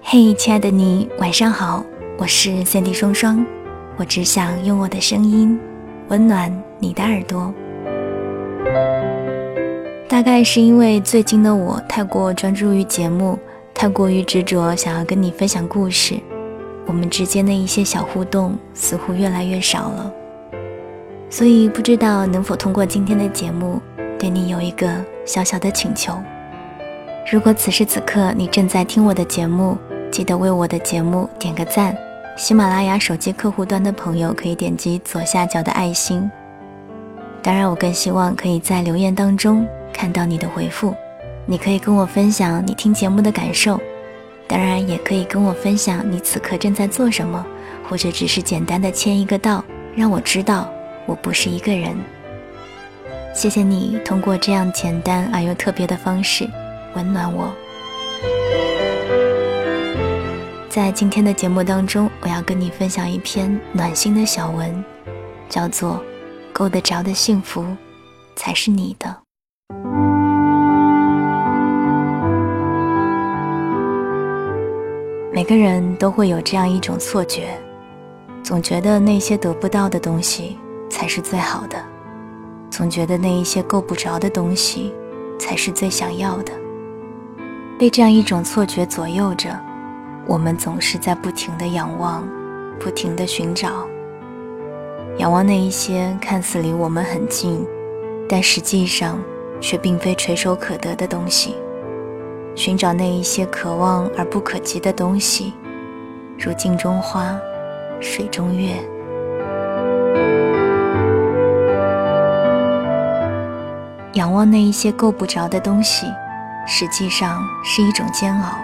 嘿，亲爱的你，晚上好，我是三 D 双双，我只想用我的声音温暖你的耳朵。大概是因为最近的我太过专注于节目，太过于执着想要跟你分享故事，我们之间的一些小互动似乎越来越少了。所以不知道能否通过今天的节目，对你有一个小小的请求。如果此时此刻你正在听我的节目，记得为我的节目点个赞。喜马拉雅手机客户端的朋友可以点击左下角的爱心。当然，我更希望可以在留言当中看到你的回复。你可以跟我分享你听节目的感受，当然也可以跟我分享你此刻正在做什么，或者只是简单的签一个到，让我知道我不是一个人。谢谢你通过这样简单而又特别的方式温暖我。在今天的节目当中，我要跟你分享一篇暖心的小文，叫做。够得着的幸福，才是你的。每个人都会有这样一种错觉，总觉得那些得不到的东西才是最好的，总觉得那一些够不着的东西才是最想要的。被这样一种错觉左右着，我们总是在不停的仰望，不停的寻找。仰望那一些看似离我们很近，但实际上却并非垂手可得的东西；寻找那一些可望而不可及的东西，如镜中花，水中月。仰望那一些够不着的东西，实际上是一种煎熬。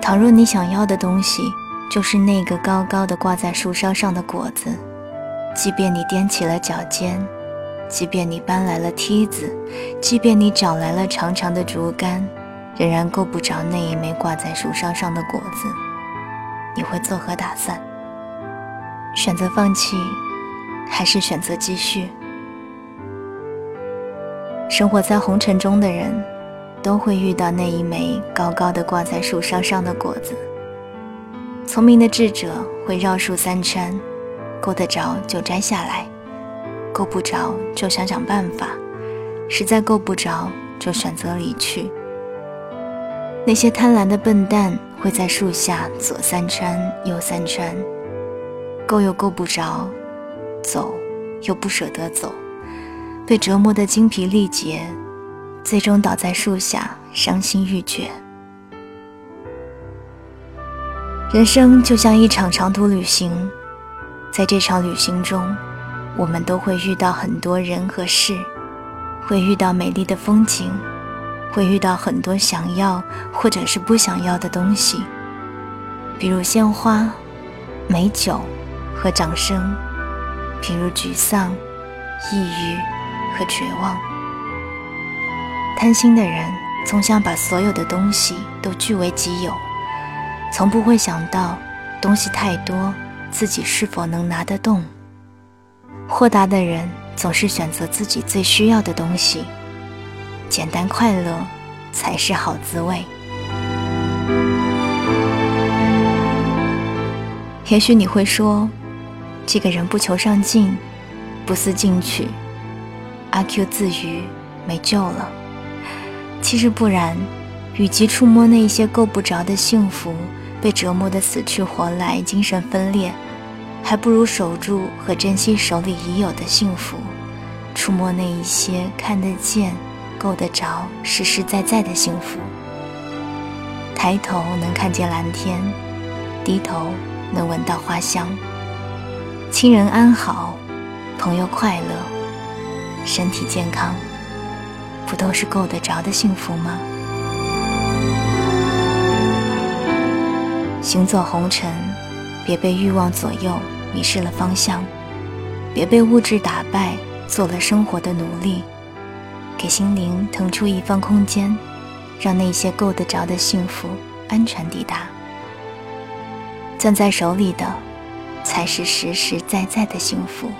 倘若你想要的东西就是那个高高的挂在树梢上的果子。即便你踮起了脚尖，即便你搬来了梯子，即便你找来了长长的竹竿，仍然够不着那一枚挂在树梢上的果子，你会作何打算？选择放弃，还是选择继续？生活在红尘中的人，都会遇到那一枚高高的挂在树梢上的果子。聪明的智者会绕树三圈。够得着就摘下来，够不着就想想办法，实在够不着就选择离去。那些贪婪的笨蛋会在树下左三圈右三圈，够又够不着，走又不舍得走，被折磨得精疲力竭，最终倒在树下伤心欲绝。人生就像一场长途旅行。在这场旅行中，我们都会遇到很多人和事，会遇到美丽的风景，会遇到很多想要或者是不想要的东西，比如鲜花、美酒和掌声，比如沮丧、抑郁和绝望。贪心的人总想把所有的东西都据为己有，从不会想到东西太多。自己是否能拿得动？豁达的人总是选择自己最需要的东西，简单快乐才是好滋味。也许你会说，这个人不求上进，不思进取，阿 Q 自娱，没救了。其实不然，与其触摸那些够不着的幸福。被折磨得死去活来，精神分裂，还不如守住和珍惜手里已有的幸福，触摸那一些看得见、够得着、实实在在的幸福。抬头能看见蓝天，低头能闻到花香。亲人安好，朋友快乐，身体健康，不都是够得着的幸福吗？行走红尘，别被欲望左右，迷失了方向；别被物质打败，做了生活的奴隶。给心灵腾出一方空间，让那些够得着的幸福安全抵达。攥在手里的，才是实实在在的幸福。